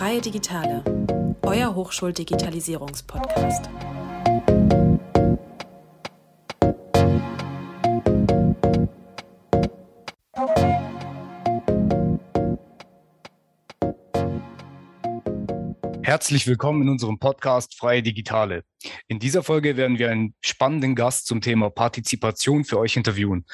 Freie Digitale, euer Hochschuldigitalisierungspodcast. Herzlich willkommen in unserem Podcast Freie Digitale. In dieser Folge werden wir einen spannenden Gast zum Thema Partizipation für euch interviewen.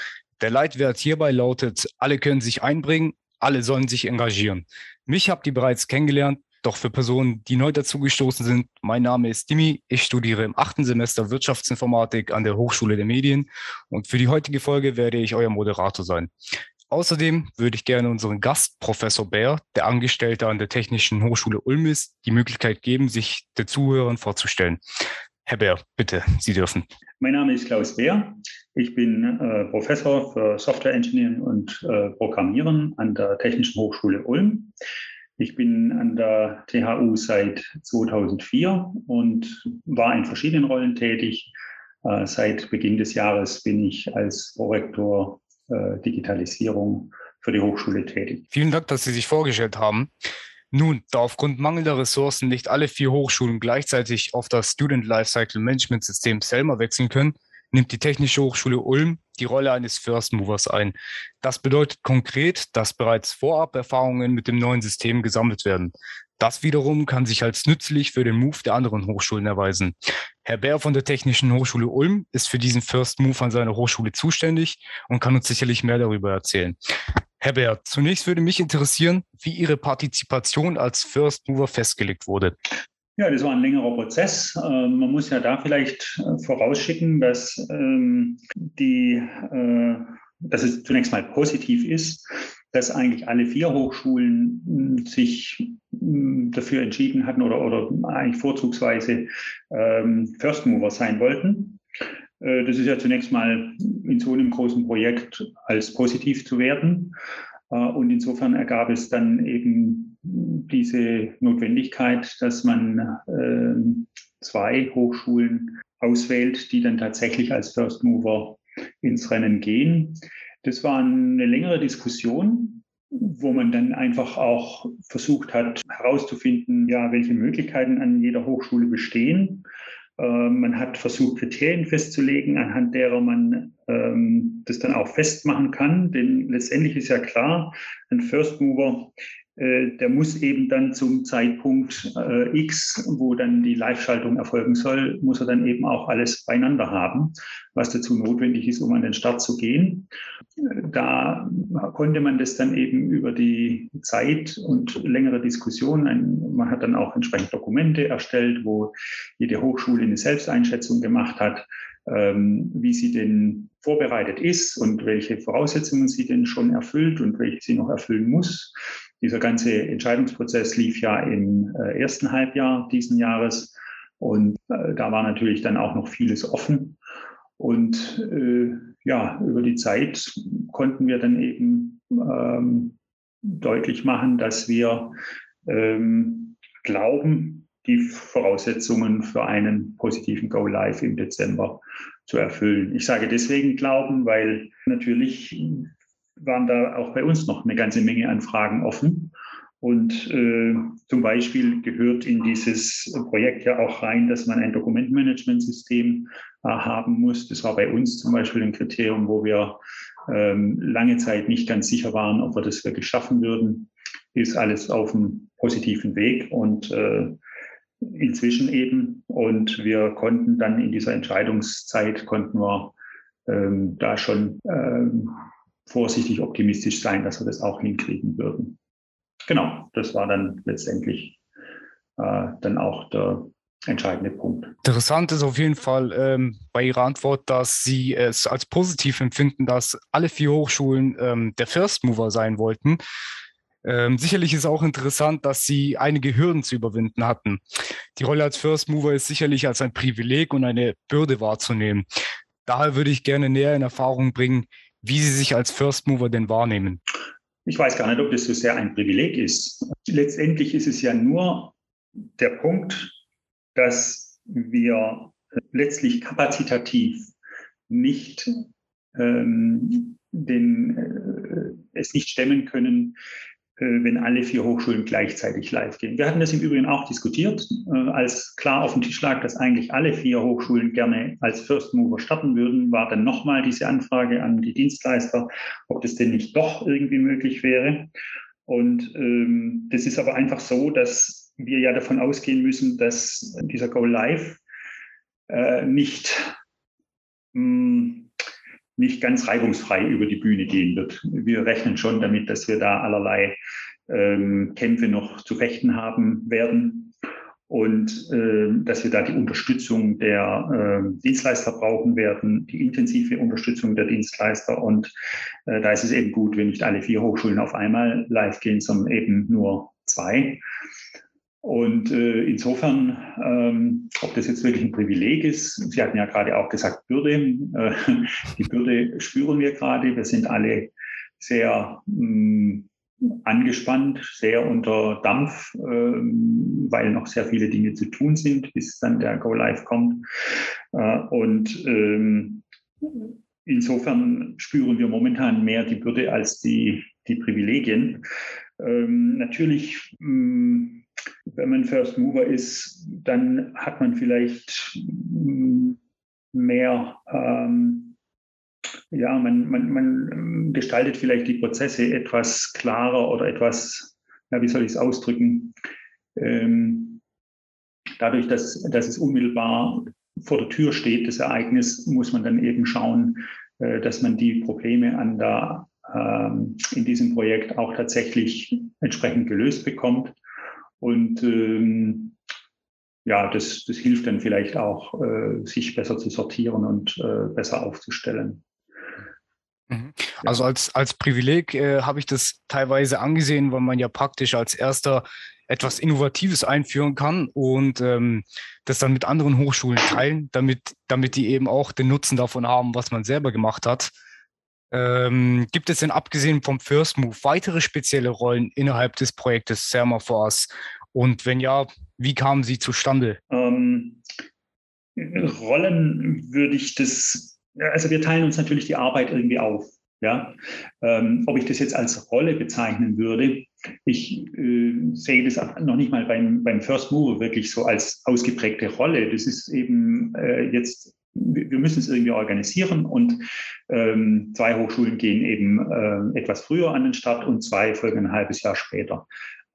Der Leitwert hierbei lautet, alle können sich einbringen, alle sollen sich engagieren. Mich habt ihr bereits kennengelernt, doch für Personen, die neu dazugestoßen sind, mein Name ist Dimi. Ich studiere im achten Semester Wirtschaftsinformatik an der Hochschule der Medien und für die heutige Folge werde ich euer Moderator sein. Außerdem würde ich gerne unseren Gast, Professor Bär, der Angestellte an der Technischen Hochschule Ulm ist, die Möglichkeit geben, sich den Zuhörern vorzustellen. Herr Bär, bitte, Sie dürfen. Mein Name ist Klaus Bär. Ich bin äh, Professor für Software Engineering und äh, Programmieren an der Technischen Hochschule Ulm. Ich bin an der THU seit 2004 und war in verschiedenen Rollen tätig. Äh, seit Beginn des Jahres bin ich als Prorektor äh, Digitalisierung für die Hochschule tätig. Vielen Dank, dass Sie sich vorgestellt haben. Nun, da aufgrund mangelnder Ressourcen nicht alle vier Hochschulen gleichzeitig auf das Student Lifecycle Management System Selma wechseln können, nimmt die Technische Hochschule Ulm die Rolle eines First Movers ein. Das bedeutet konkret, dass bereits vorab Erfahrungen mit dem neuen System gesammelt werden. Das wiederum kann sich als nützlich für den Move der anderen Hochschulen erweisen. Herr Bär von der Technischen Hochschule Ulm ist für diesen First Move an seiner Hochschule zuständig und kann uns sicherlich mehr darüber erzählen. Herr Bär, zunächst würde mich interessieren, wie Ihre Partizipation als First Mover festgelegt wurde. Ja, das war ein längerer Prozess. Ähm, man muss ja da vielleicht äh, vorausschicken, dass ähm, die, äh, dass es zunächst mal positiv ist, dass eigentlich alle vier Hochschulen hm, sich hm, dafür entschieden hatten oder, oder eigentlich vorzugsweise ähm, First Mover sein wollten. Äh, das ist ja zunächst mal in so einem großen Projekt als positiv zu werten. Und insofern ergab es dann eben diese Notwendigkeit, dass man äh, zwei Hochschulen auswählt, die dann tatsächlich als First Mover ins Rennen gehen. Das war eine längere Diskussion, wo man dann einfach auch versucht hat herauszufinden, ja, welche Möglichkeiten an jeder Hochschule bestehen. Äh, man hat versucht, Kriterien festzulegen, anhand derer man ähm, das dann auch festmachen kann. Denn letztendlich ist ja klar, ein First Mover der muss eben dann zum Zeitpunkt äh, X, wo dann die Live-Schaltung erfolgen soll, muss er dann eben auch alles beieinander haben, was dazu notwendig ist, um an den Start zu gehen. Da konnte man das dann eben über die Zeit und längere Diskussionen, man hat dann auch entsprechend Dokumente erstellt, wo jede Hochschule eine Selbsteinschätzung gemacht hat, ähm, wie sie denn vorbereitet ist und welche Voraussetzungen sie denn schon erfüllt und welche sie noch erfüllen muss. Dieser ganze Entscheidungsprozess lief ja im äh, ersten Halbjahr diesen Jahres und äh, da war natürlich dann auch noch vieles offen. Und äh, ja, über die Zeit konnten wir dann eben ähm, deutlich machen, dass wir ähm, glauben, die Voraussetzungen für einen positiven Go Live im Dezember zu erfüllen. Ich sage deswegen glauben, weil natürlich waren da auch bei uns noch eine ganze Menge an Fragen offen. Und äh, zum Beispiel gehört in dieses Projekt ja auch rein, dass man ein Dokumentmanagementsystem äh, haben muss. Das war bei uns zum Beispiel ein Kriterium, wo wir ähm, lange Zeit nicht ganz sicher waren, ob wir das wirklich schaffen würden. Ist alles auf einem positiven Weg und äh, inzwischen eben. Und wir konnten dann in dieser Entscheidungszeit, konnten wir ähm, da schon ähm, vorsichtig optimistisch sein, dass wir das auch hinkriegen würden. Genau, das war dann letztendlich äh, dann auch der entscheidende Punkt. Interessant ist auf jeden Fall ähm, bei Ihrer Antwort, dass Sie es als positiv empfinden, dass alle vier Hochschulen ähm, der First Mover sein wollten. Ähm, sicherlich ist auch interessant, dass Sie einige Hürden zu überwinden hatten. Die Rolle als First Mover ist sicherlich als ein Privileg und eine Bürde wahrzunehmen. Daher würde ich gerne näher in Erfahrung bringen, wie Sie sich als First Mover denn wahrnehmen. Ich weiß gar nicht, ob das so sehr ein Privileg ist. Letztendlich ist es ja nur der Punkt, dass wir letztlich kapazitativ nicht ähm, den, äh, es nicht stemmen können, wenn alle vier Hochschulen gleichzeitig live gehen. Wir hatten das im Übrigen auch diskutiert, äh, als klar auf dem Tisch lag, dass eigentlich alle vier Hochschulen gerne als First Mover starten würden, war dann nochmal diese Anfrage an die Dienstleister, ob das denn nicht doch irgendwie möglich wäre. Und ähm, das ist aber einfach so, dass wir ja davon ausgehen müssen, dass dieser Go Live äh, nicht mh, hm, nicht ganz reibungsfrei über die Bühne gehen wird. Wir rechnen schon damit, dass wir da allerlei ähm, Kämpfe noch zu fechten haben werden und äh, dass wir da die Unterstützung der äh, Dienstleister brauchen werden, die intensive Unterstützung der Dienstleister. Und äh, da ist es eben gut, wenn nicht alle vier Hochschulen auf einmal live gehen, sondern eben nur zwei. Und äh, insofern, ähm, ob das jetzt wirklich ein Privileg ist, Sie hatten ja gerade auch gesagt, Bürde. Äh, die Bürde spüren wir gerade. Wir sind alle sehr mh, mm, angespannt, sehr unter Dampf, äh, weil noch sehr viele Dinge zu tun sind, bis dann der Go Live kommt. Äh, und ähm, insofern spüren wir momentan mehr die Bürde als die, die Privilegien. Ähm, natürlich mh, mm, wenn man First Mover ist, dann hat man vielleicht mehr, ähm, ja, man, man, man gestaltet vielleicht die Prozesse etwas klarer oder etwas, ja, wie soll ich es ausdrücken, ähm, dadurch, dass, dass es unmittelbar vor der Tür steht, das Ereignis, muss man dann eben schauen, äh, dass man die Probleme an der, ähm, in diesem Projekt auch tatsächlich entsprechend gelöst bekommt. Und ähm, ja, das, das hilft dann vielleicht auch, äh, sich besser zu sortieren und äh, besser aufzustellen. Mhm. Also als, als Privileg äh, habe ich das teilweise angesehen, weil man ja praktisch als erster etwas Innovatives einführen kann und ähm, das dann mit anderen Hochschulen teilen, damit, damit die eben auch den Nutzen davon haben, was man selber gemacht hat. Ähm, gibt es denn abgesehen vom First Move weitere spezielle Rollen innerhalb des Projektes Thermoforce? Und wenn ja, wie kamen sie zustande? Ähm, Rollen würde ich das, also wir teilen uns natürlich die Arbeit irgendwie auf. Ja, ähm, ob ich das jetzt als Rolle bezeichnen würde, ich äh, sehe das noch nicht mal beim, beim First Mover wirklich so als ausgeprägte Rolle. Das ist eben äh, jetzt wir müssen es irgendwie organisieren und ähm, zwei Hochschulen gehen eben äh, etwas früher an den Start und zwei folgen ein halbes Jahr später.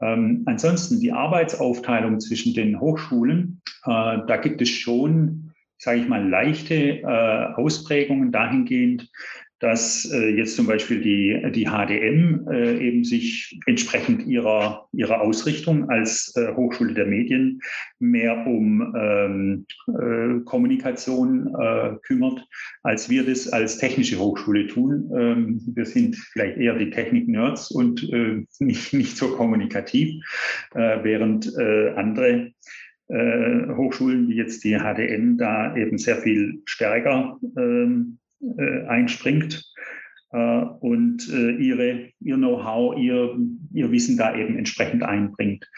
Ähm, ansonsten die Arbeitsaufteilung zwischen den Hochschulen, äh, da gibt es schon, sage ich mal, leichte äh, Ausprägungen dahingehend, dass äh, jetzt zum Beispiel die, die HDM äh, eben sich entsprechend ihrer, ihrer Ausrichtung als äh, Hochschule der Medien mehr um ähm, äh, Kommunikation äh, kümmert, als wir das als technische Hochschule tun. Ähm, wir sind vielleicht eher die Technik-Nerds und äh, nicht, nicht so kommunikativ, äh, während äh, andere äh, Hochschulen wie jetzt die HDM da eben sehr viel stärker ähm, äh, einspringt äh, und äh, ihre, ihr Know-how, ihr, ihr Wissen da eben entsprechend einbringt.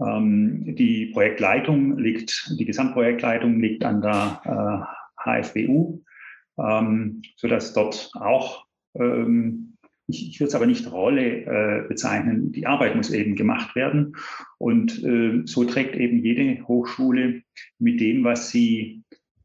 Ähm, die Projektleitung liegt, die Gesamtprojektleitung liegt an der HFWU, ähm, sodass dort auch ähm, ich, ich würde es aber nicht Rolle äh, bezeichnen. Die Arbeit muss eben gemacht werden. Und äh, so trägt eben jede Hochschule mit dem, was sie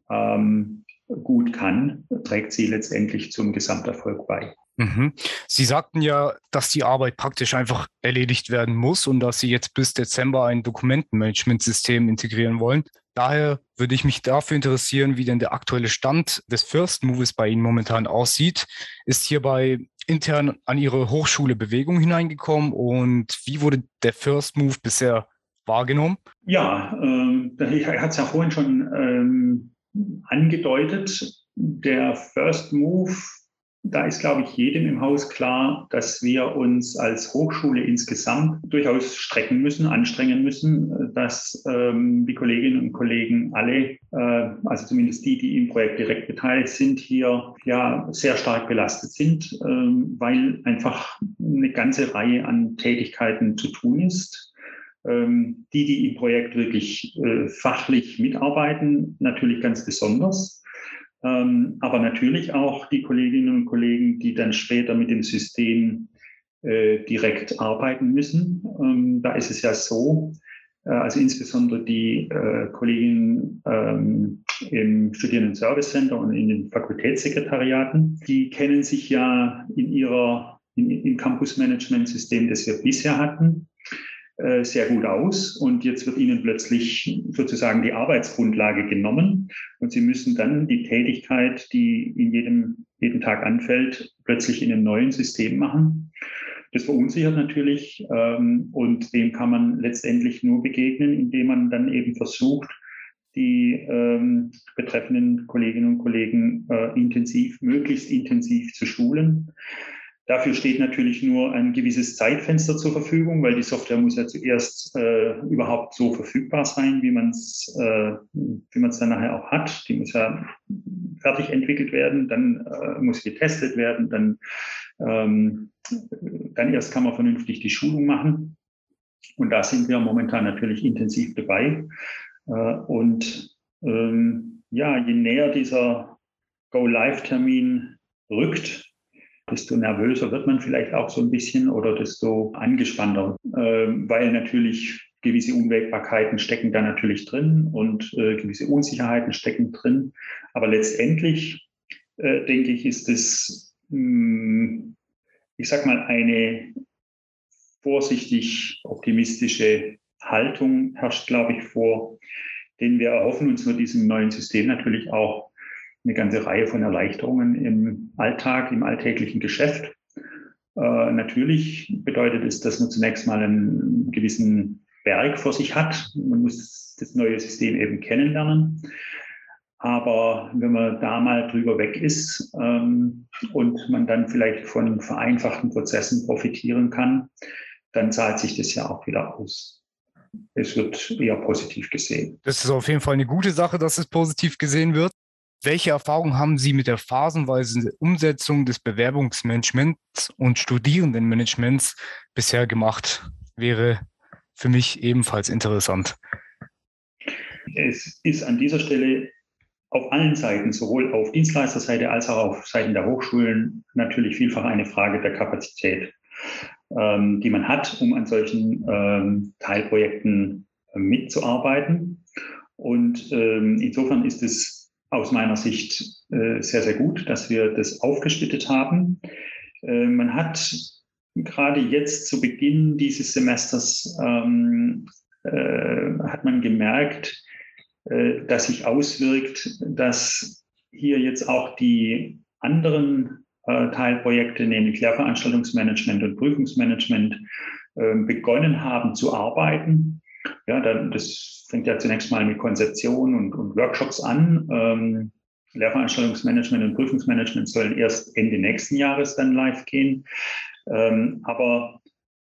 ähm, gut kann, trägt sie letztendlich zum Gesamterfolg bei. Mhm. Sie sagten ja, dass die Arbeit praktisch einfach erledigt werden muss und dass Sie jetzt bis Dezember ein Dokumentenmanagementsystem integrieren wollen. Daher würde ich mich dafür interessieren, wie denn der aktuelle Stand des First Moves bei Ihnen momentan aussieht. Ist hierbei intern an Ihre Hochschule Bewegung hineingekommen und wie wurde der First Move bisher wahrgenommen? Ja, ähm, ich hatte es ja vorhin schon ähm, angedeutet. Der First Move, da ist, glaube ich, jedem im Haus klar, dass wir uns als Hochschule insgesamt durchaus strecken müssen, anstrengen müssen, dass ähm, die Kolleginnen und Kollegen alle, äh, also zumindest die, die im Projekt direkt beteiligt sind, hier ja sehr stark belastet sind, äh, weil einfach eine ganze Reihe an Tätigkeiten zu tun ist ähm, die, die im Projekt wirklich äh, fachlich mitarbeiten, natürlich ganz besonders. Ähm, aber natürlich auch die Kolleginnen und Kollegen, die dann später mit dem System äh, direkt arbeiten müssen. Ähm, da ist es ja so, äh, also insbesondere die äh, Kolleginnen ähm, im Studierenden Service Center und in den Fakultätssekretariaten, die kennen sich ja in ihrer, im Campus-Management-System, das wir bisher hatten, sehr gut aus. Und jetzt wird ihnen plötzlich sozusagen die Arbeitsgrundlage genommen. Und sie müssen dann die Tätigkeit, die in jedem, jeden Tag anfällt, plötzlich in einem neuen System machen. Das verunsichert natürlich ähm, und dem kann man letztendlich nur begegnen, indem man dann eben versucht, die ähm, betreffenden Kolleginnen und Kollegen äh, intensiv, möglichst intensiv zu schulen. Dafür steht natürlich nur ein gewisses Zeitfenster zur Verfügung, weil die Software muss ja zuerst äh, überhaupt so verfügbar sein, wie man es äh, wie man es dann nachher auch hat. Die muss ja fertig entwickelt werden, dann äh, muss getestet werden, dann ähm, dann erst kann man vernünftig die Schulung machen. Und da sind wir momentan natürlich intensiv dabei. Äh, und ähm, ja, je näher dieser Go-Live-Termin rückt, desto nervöser wird man vielleicht auch so ein bisschen oder desto angespannter, äh, weil natürlich gewisse Unwägbarkeiten stecken da natürlich drin und äh, gewisse Unsicherheiten stecken drin. Aber letztendlich, äh, denke ich, ist es hm, ich sag mal, eine vorsichtig optimistische Haltung herrscht, glaube ich, vor, denn wir erhoffen uns mit diesem neuen System natürlich auch eine ganze Reihe von Erleichterungen im Alltag, im alltäglichen Geschäft. Äh, natürlich bedeutet es, dass man zunächst mal einen gewissen Berg vor sich hat. Man muss das neue System eben kennenlernen. Aber wenn man da mal drüber weg ist ähm, und man dann vielleicht von vereinfachten Prozessen profitieren kann, dann zahlt sich das ja auch wieder aus. Es wird eher positiv gesehen. Das ist auf jeden Fall eine gute Sache, dass es positiv gesehen wird. Welche Erfahrungen haben Sie mit der phasenweisen Umsetzung des Bewerbungsmanagements und Studierendenmanagements bisher gemacht? Wäre für mich ebenfalls interessant. Es ist an dieser Stelle auf allen Seiten, sowohl auf Dienstleisterseite als auch auf Seiten der Hochschulen, natürlich vielfach eine Frage der Kapazität, ähm, die man hat, um an solchen ähm, Teilprojekten äh, mitzuarbeiten. Und ähm, insofern ist es aus meiner Sicht äh, sehr, sehr gut, dass wir das aufgesplittet haben. Äh, man hat gerade jetzt zu Beginn dieses Semesters ähm, äh, hat man gemerkt, äh, das sich auswirkt, dass hier jetzt auch die anderen äh, Teilprojekte, nämlich Lehrveranstaltungsmanagement und Prüfungsmanagement, begonnen haben zu arbeiten. Ja, dann, das fängt ja zunächst mal mit Konzeption und, und Workshops an. Ähm, Lehrveranstaltungsmanagement und Prüfungsmanagement sollen erst Ende nächsten Jahres dann live gehen. Ähm, aber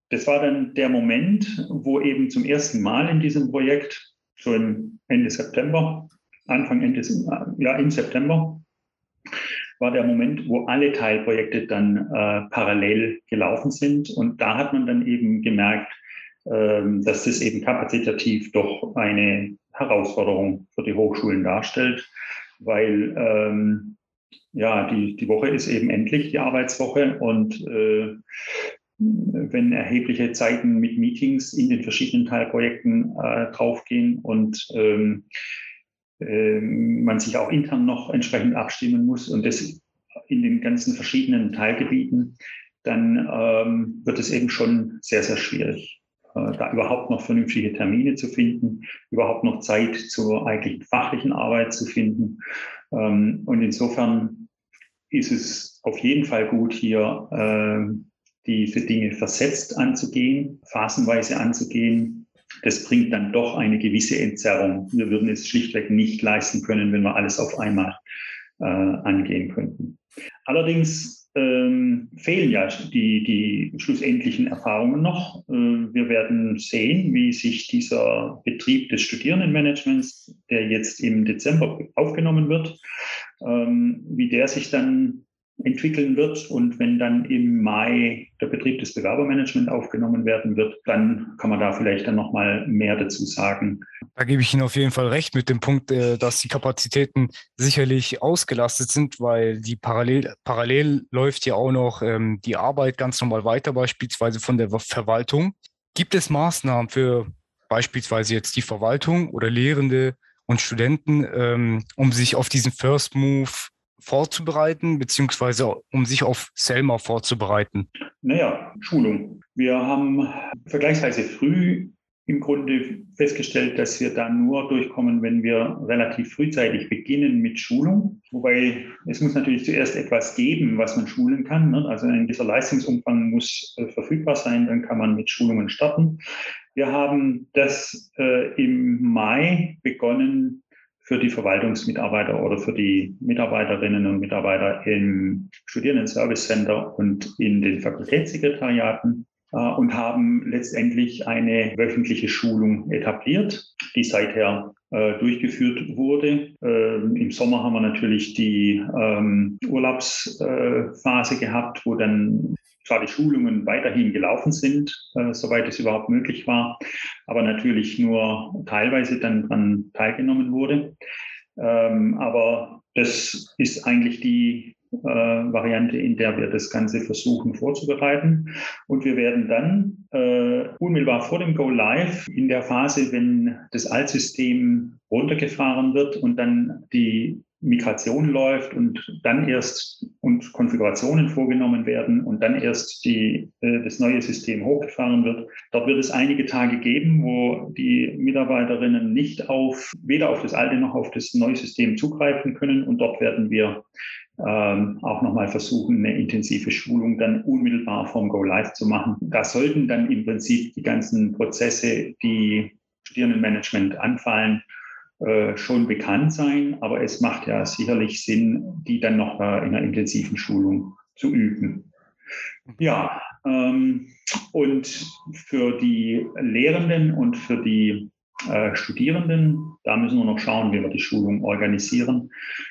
das war dann der Moment, wo eben zum ersten Mal in diesem Projekt so im Ende September, Anfang Ende, ja, im September, war der Moment, wo alle Teilprojekte dann äh, parallel gelaufen sind. Und da hat man dann eben gemerkt, dass das eben kapazitativ doch eine Herausforderung für die Hochschulen darstellt, weil ähm, ja, die, die Woche ist eben endlich die Arbeitswoche und äh, wenn erhebliche Zeiten mit Meetings in den verschiedenen Teilprojekten äh, draufgehen und ähm, äh, man sich auch intern noch entsprechend abstimmen muss und das in den ganzen verschiedenen Teilgebieten, dann ähm, wird es eben schon sehr, sehr schwierig, da überhaupt noch vernünftige Termine zu finden, überhaupt noch Zeit zur eigentlichen fachlichen Arbeit zu finden. Ähm, und insofern ist es auf jeden Fall gut, hier äh, diese Dinge versetzt anzugehen, phasenweise anzugehen. Das bringt dann doch eine gewisse Entzerrung. Wir würden es schlichtweg nicht leisten können, wenn wir alles auf einmal äh, angehen könnten. Allerdings ähm, fehlen ja die, die schlussendlichen Erfahrungen noch. Äh, wir werden sehen, wie sich dieser Betrieb des Studierendenmanagements, der jetzt im Dezember aufgenommen wird, ähm, wie der sich dann entwickeln wird. Und wenn dann im Mai der Betrieb des Bewerbermanagement aufgenommen werden wird, dann kann man da vielleicht dann nochmal mehr dazu sagen. Da gebe ich Ihnen auf jeden Fall recht mit dem Punkt, äh, dass die Kapazitäten sicherlich ausgelastet sind, weil die parallel, parallel läuft ja auch noch ähm, die Arbeit ganz normal weiter, beispielsweise von der Verwaltung. Gibt es Maßnahmen für beispielsweise jetzt die Verwaltung oder Lehrende und Studenten, ähm, um sich auf diesen First Move vorzubereiten, beziehungsweise um sich auf Selma vorzubereiten? Naja, Schulung. Wir haben vergleichsweise früh im Grunde festgestellt, dass wir da nur durchkommen, wenn wir relativ frühzeitig beginnen mit Schulung. Wobei es muss natürlich zuerst etwas geben, was man schulen kann. Ne? Also ein gewisser Leistungsumfang muss äh, verfügbar sein, dann kann man mit Schulungen starten. Wir haben das äh, im Mai begonnen, für die Verwaltungsmitarbeiter oder für die Mitarbeiterinnen und Mitarbeiter im Studierendenservice Center und in den Fakultätssekretariaten äh, und haben letztendlich eine wöchentliche Schulung etabliert, die seither äh, durchgeführt wurde. Ähm, Im Sommer haben wir natürlich die ähm, Urlaubsphase gehabt, wo dann die Schulungen weiterhin gelaufen sind, äh, soweit es überhaupt möglich war, aber natürlich nur teilweise dann daran teilgenommen wurde. Ähm, aber das ist eigentlich die äh, Variante, in der wir das Ganze versuchen vorzubereiten. Und wir werden dann äh, unmittelbar vor dem Go Live in der Phase, wenn das Altsystem runtergefahren wird und dann die Migration läuft und dann erst und Konfigurationen vorgenommen werden und dann erst die, äh, das neue System hochgefahren wird. Dort wird es einige Tage geben, wo die Mitarbeiterinnen nicht auf, weder auf das alte noch auf das neue System zugreifen können. Und dort werden wir ähm, auch nochmal versuchen, eine intensive Schulung dann unmittelbar vom Go Live zu machen. Da sollten dann im Prinzip die ganzen Prozesse, die Studierendenmanagement anfallen, äh, schon bekannt sein, aber es macht ja sicherlich Sinn, die dann noch in einer intensiven Schulung zu üben. Ja, ähm, und für die Lehrenden und für die äh, Studierenden. Da müssen wir noch schauen, wie wir die Schulung organisieren.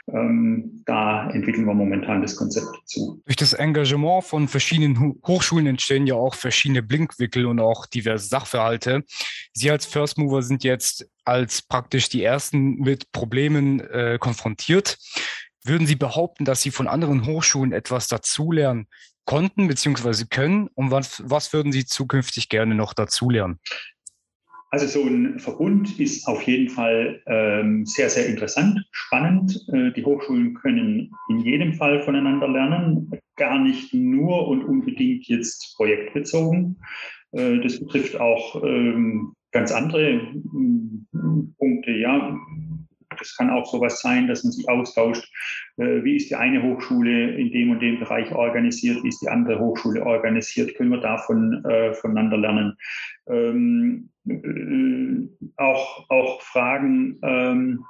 Ähm, da entwickeln wir momentan das Konzept dazu. Durch das Engagement von verschiedenen Hochschulen entstehen ja auch verschiedene Blinkwickel und auch diverse Sachverhalte. Sie als First Mover sind jetzt als praktisch die ersten mit Problemen äh, konfrontiert. Würden Sie behaupten, dass Sie von anderen Hochschulen etwas dazulernen konnten bzw. können? Und was, was würden Sie zukünftig gerne noch dazulernen? Also so ein Verbund ist auf jeden Fall ähm, sehr, sehr interessant, spannend. Äh, die Hochschulen können in jedem Fall voneinander lernen, gar nicht nur und unbedingt jetzt projektbezogen. Äh, das betrifft auch ähm, ganz andere äh, Punkte, ja, das kann auch sowas sein, dass man sich austauscht. Äh, wie ist die eine Hochschule in dem und dem Bereich organisiert? Wie ist die andere Hochschule organisiert? Können wir davon äh, voneinander lernen? Ähm, äh, auch, auch Fragen, ähm,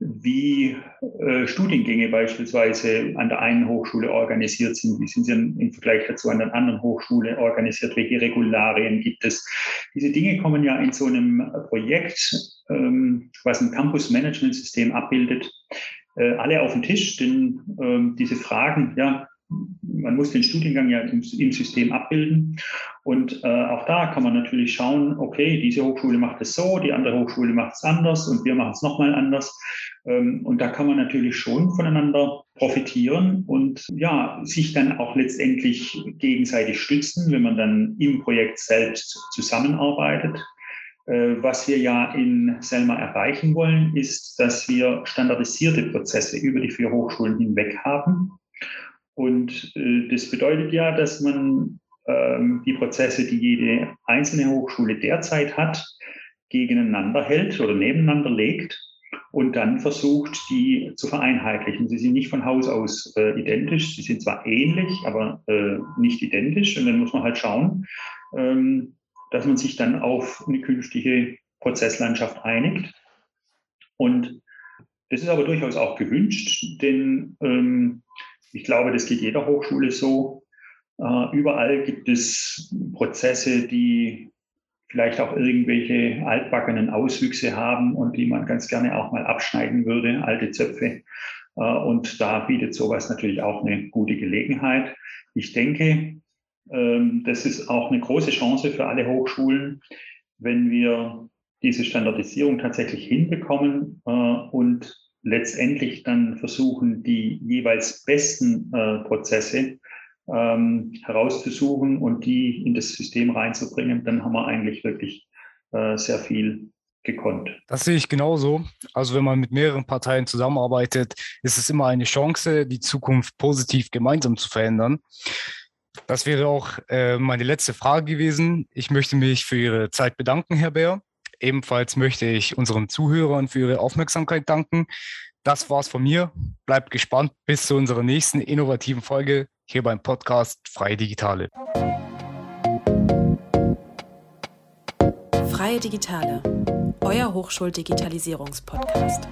wie äh, Studiengänge beispielsweise an der einen Hochschule organisiert sind, wie sind sie im Vergleich dazu an der anderen Hochschule organisiert, welche Regularien gibt es. Diese Dinge kommen ja in so einem Projekt, ähm, was ein Campus-Management-System abbildet, äh, alle auf den Tisch, denn ähm, diese Fragen, ja, man muss den Studiengang ja im, im System abbilden. Und äh, auch da kann man natürlich schauen, okay, diese Hochschule macht es so, die andere Hochschule macht es anders und wir machen es nochmal anders. Ähm, und da kann man natürlich schon voneinander profitieren und ja, sich dann auch letztendlich gegenseitig stützen, wenn man dann im Projekt selbst zusammenarbeitet. Äh, was wir ja in Selma erreichen wollen, ist, dass wir standardisierte Prozesse über die vier Hochschulen hinweg haben und äh, das bedeutet ja, dass man ähm, die Prozesse, die jede einzelne Hochschule derzeit hat, gegeneinander hält oder nebeneinander legt und dann versucht, die zu vereinheitlichen. Sie sind nicht von Haus aus äh, identisch, sie sind zwar ähnlich, aber äh, nicht identisch. Und dann muss man halt schauen, ähm, dass man sich dann auf eine künftige Prozesslandschaft einigt. Und das ist aber durchaus auch gewünscht, denn ähm, ich glaube, das geht jeder Hochschule so. Äh, überall gibt es Prozesse, die vielleicht auch irgendwelche altbackenen Auswüchse haben und die man ganz gerne auch mal abschneiden würde, alte Zöpfe. Und da bietet sowas natürlich auch eine gute Gelegenheit. Ich denke, ähm, das ist auch eine große Chance für alle Hochschulen, wenn wir diese Standardisierung tatsächlich hinbekommen äh, und letztendlich dann versuchen, die jeweils besten äh, Prozesse ähm, herauszusuchen und die in das System reinzubringen, dann haben wir eigentlich wirklich äh, sehr viel gekonnt. Das sehe ich genauso. Also wenn man mit mehreren Parteien zusammenarbeitet, ist es immer eine Chance, die Zukunft positiv gemeinsam zu verändern. Das wäre auch äh, meine letzte Frage gewesen. Ich möchte mich für Ihre Zeit bedanken, Herr Bär. Ebenfalls möchte ich unseren Zuhörern für ihre Aufmerksamkeit danken. Das war's von mir. Bleibt gespannt bis zu unserer nächsten innovativen Folge hier beim Podcast Freie Digitale. Freie Digitale, euer Hochschuldigitalisierungspodcast.